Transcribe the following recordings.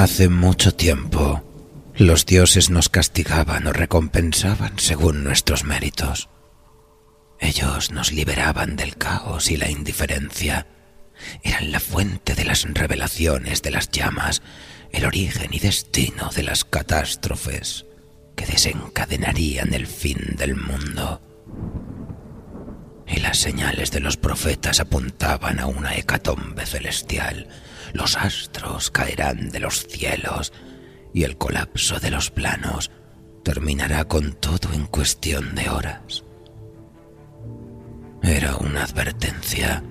Hace mucho tiempo, los dioses nos castigaban o recompensaban según nuestros méritos. Ellos nos liberaban del caos y la indiferencia. Eran la fuente de las revelaciones de las llamas, el origen y destino de las catástrofes que desencadenarían el fin del mundo. Y las señales de los profetas apuntaban a una hecatombe celestial los astros caerán de los cielos y el colapso de los planos terminará con todo en cuestión de horas. Era una advertencia,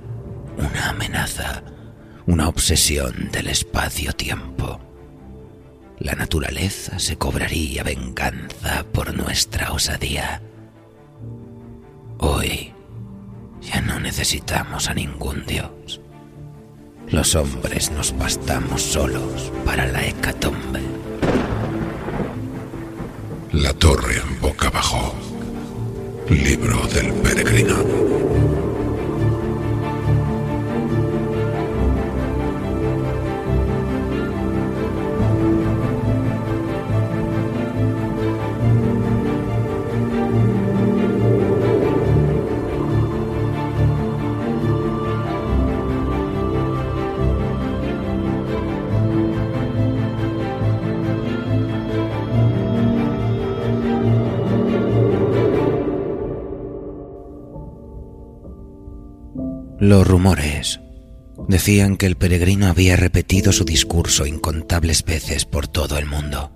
una amenaza, una obsesión del espacio-tiempo. La naturaleza se cobraría venganza por nuestra osadía. Hoy ya no necesitamos a ningún dios. Los hombres nos bastamos solos para la hecatombe. La torre boca abajo. Libro del peregrino. Los rumores decían que el peregrino había repetido su discurso incontables veces por todo el mundo.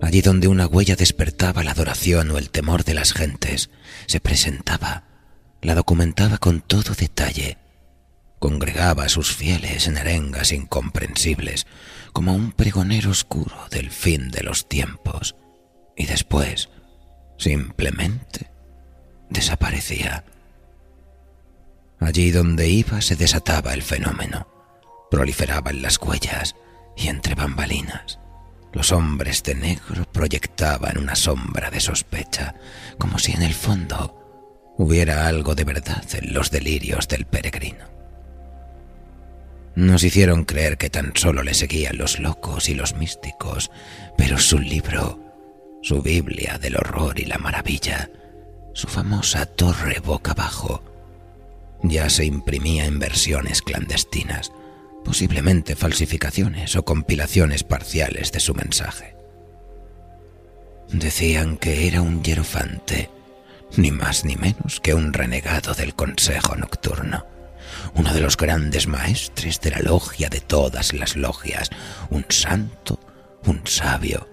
Allí donde una huella despertaba la adoración o el temor de las gentes, se presentaba, la documentaba con todo detalle, congregaba a sus fieles en arengas incomprensibles, como un pregonero oscuro del fin de los tiempos, y después, simplemente, desaparecía Allí donde iba se desataba el fenómeno. Proliferaban las huellas y entre bambalinas. Los hombres de negro proyectaban una sombra de sospecha, como si en el fondo hubiera algo de verdad en los delirios del peregrino. Nos hicieron creer que tan solo le seguían los locos y los místicos, pero su libro, su Biblia del horror y la maravilla, su famosa torre boca abajo, ya se imprimía en versiones clandestinas, posiblemente falsificaciones o compilaciones parciales de su mensaje. Decían que era un hierofante, ni más ni menos que un renegado del Consejo Nocturno, uno de los grandes maestres de la logia de todas las logias, un santo, un sabio,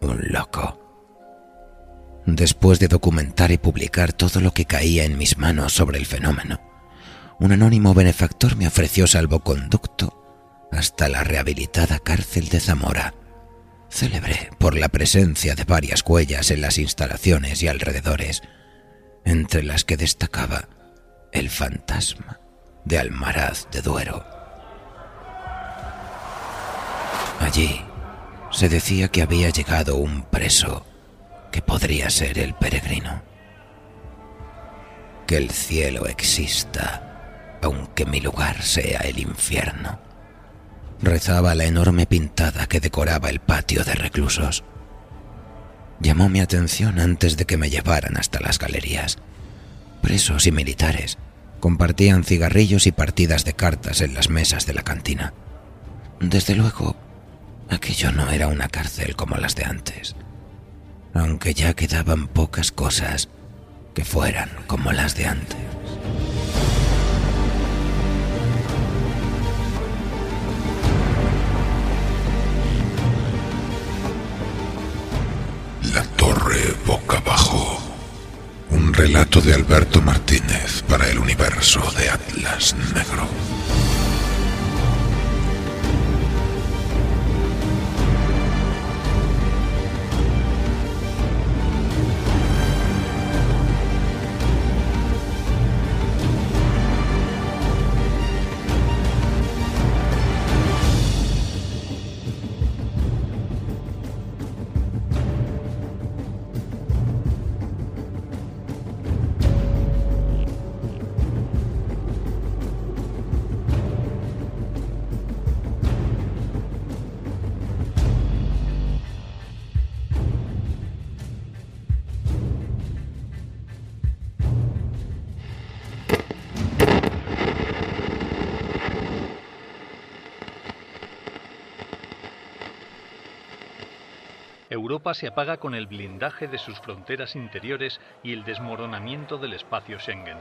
un loco. Después de documentar y publicar todo lo que caía en mis manos sobre el fenómeno, un anónimo benefactor me ofreció salvoconducto hasta la rehabilitada cárcel de Zamora, célebre por la presencia de varias huellas en las instalaciones y alrededores, entre las que destacaba el fantasma de Almaraz de Duero. Allí se decía que había llegado un preso que podría ser el peregrino. Que el cielo exista, aunque mi lugar sea el infierno. Rezaba la enorme pintada que decoraba el patio de reclusos. Llamó mi atención antes de que me llevaran hasta las galerías. Presos y militares compartían cigarrillos y partidas de cartas en las mesas de la cantina. Desde luego, aquello no era una cárcel como las de antes aunque ya quedaban pocas cosas que fueran como las de antes. La torre boca abajo. Relato de Alberto Martínez para el universo de Atlas Negro. Europa se apaga con el blindaje de sus fronteras interiores y el desmoronamiento del espacio Schengen.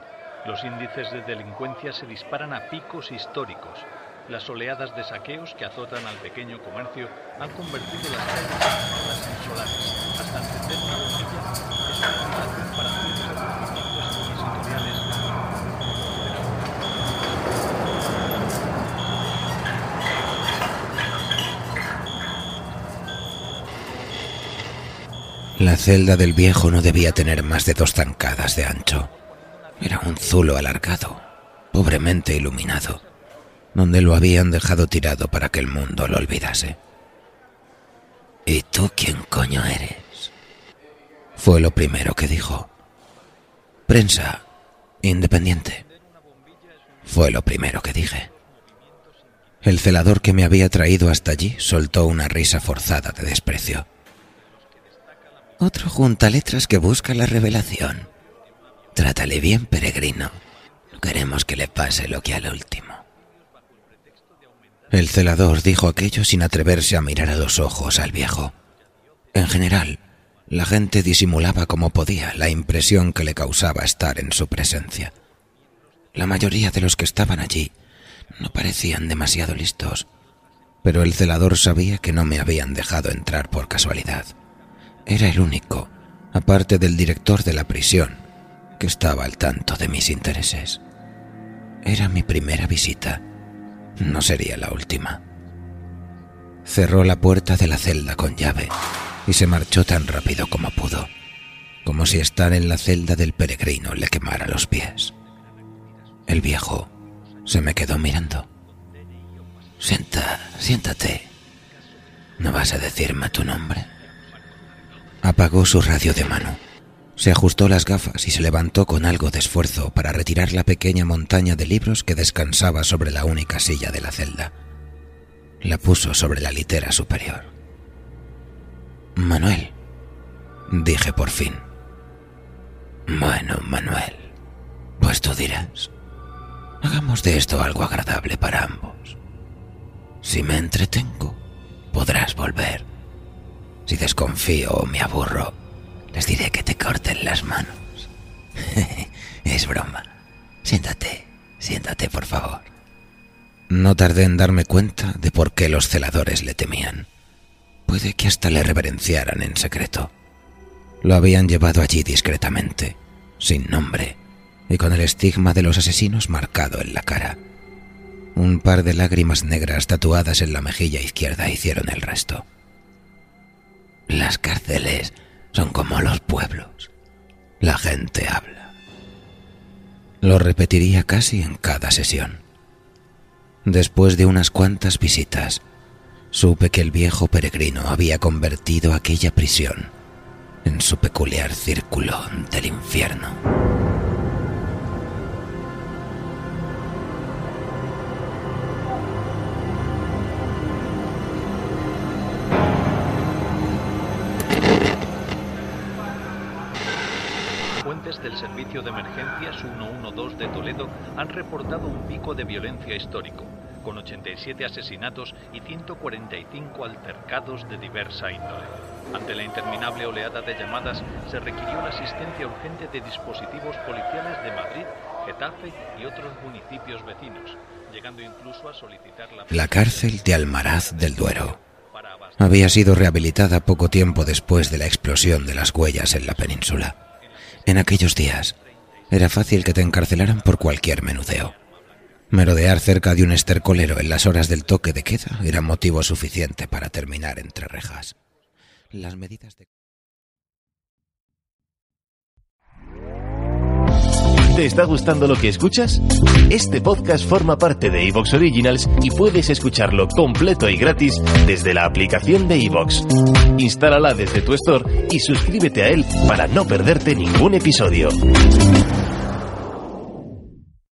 Los índices de delincuencia se disparan a picos históricos. Las oleadas de saqueos que azotan al pequeño comercio han convertido las calles en insolares. Hasta encender una bombilla es una obligación para ciertos acontecimientos inquisitoriales La celda del viejo no debía tener más de dos zancadas de ancho. Era un zulo alargado, pobremente iluminado, donde lo habían dejado tirado para que el mundo lo olvidase. ¿Y tú quién coño eres? Fue lo primero que dijo. Prensa, independiente. Fue lo primero que dije. El celador que me había traído hasta allí soltó una risa forzada de desprecio. Otro junta letras que busca la revelación. Trátale bien, peregrino. No queremos que le pase lo que al último. El celador dijo aquello sin atreverse a mirar a los ojos al viejo. En general, la gente disimulaba como podía la impresión que le causaba estar en su presencia. La mayoría de los que estaban allí no parecían demasiado listos, pero el celador sabía que no me habían dejado entrar por casualidad. Era el único, aparte del director de la prisión, que estaba al tanto de mis intereses. Era mi primera visita. No sería la última. Cerró la puerta de la celda con llave y se marchó tan rápido como pudo, como si estar en la celda del peregrino le quemara los pies. El viejo se me quedó mirando. Sienta, siéntate. ¿No vas a decirme tu nombre? Apagó su radio de mano. Se ajustó las gafas y se levantó con algo de esfuerzo para retirar la pequeña montaña de libros que descansaba sobre la única silla de la celda. La puso sobre la litera superior. Manuel, dije por fin. Bueno, Manuel, pues tú dirás. Hagamos de esto algo agradable para ambos. Si me entretengo, podrás volver si desconfío o me aburro, les diré que te corten las manos. es broma. Siéntate, siéntate, por favor. No tardé en darme cuenta de por qué los celadores le temían. Puede que hasta le reverenciaran en secreto. Lo habían llevado allí discretamente, sin nombre, y con el estigma de los asesinos marcado en la cara. Un par de lágrimas negras tatuadas en la mejilla izquierda hicieron el resto. Las cárceles son como los pueblos. La gente habla. Lo repetiría casi en cada sesión. Después de unas cuantas visitas, supe que el viejo peregrino había convertido aquella prisión en su peculiar círculo del infierno. Servicio de Emergencias 112 de Toledo han reportado un pico de violencia histórico, con 87 asesinatos y 145 altercados de diversa índole. Ante la interminable oleada de llamadas, se requirió la asistencia urgente de dispositivos policiales de Madrid, Getafe y otros municipios vecinos, llegando incluso a solicitar la... La cárcel de Almaraz del Duero había sido rehabilitada poco tiempo después de la explosión de las huellas en la península En aquellos días era fácil que te encarcelaran por cualquier menudeo. Merodear cerca de un estercolero en las horas del toque de queda era motivo suficiente para terminar entre rejas. ¿Te está gustando lo que escuchas? Este podcast forma parte de Evox Originals y puedes escucharlo completo y gratis desde la aplicación de Evox. Instálala desde tu store y suscríbete a él para no perderte ningún episodio.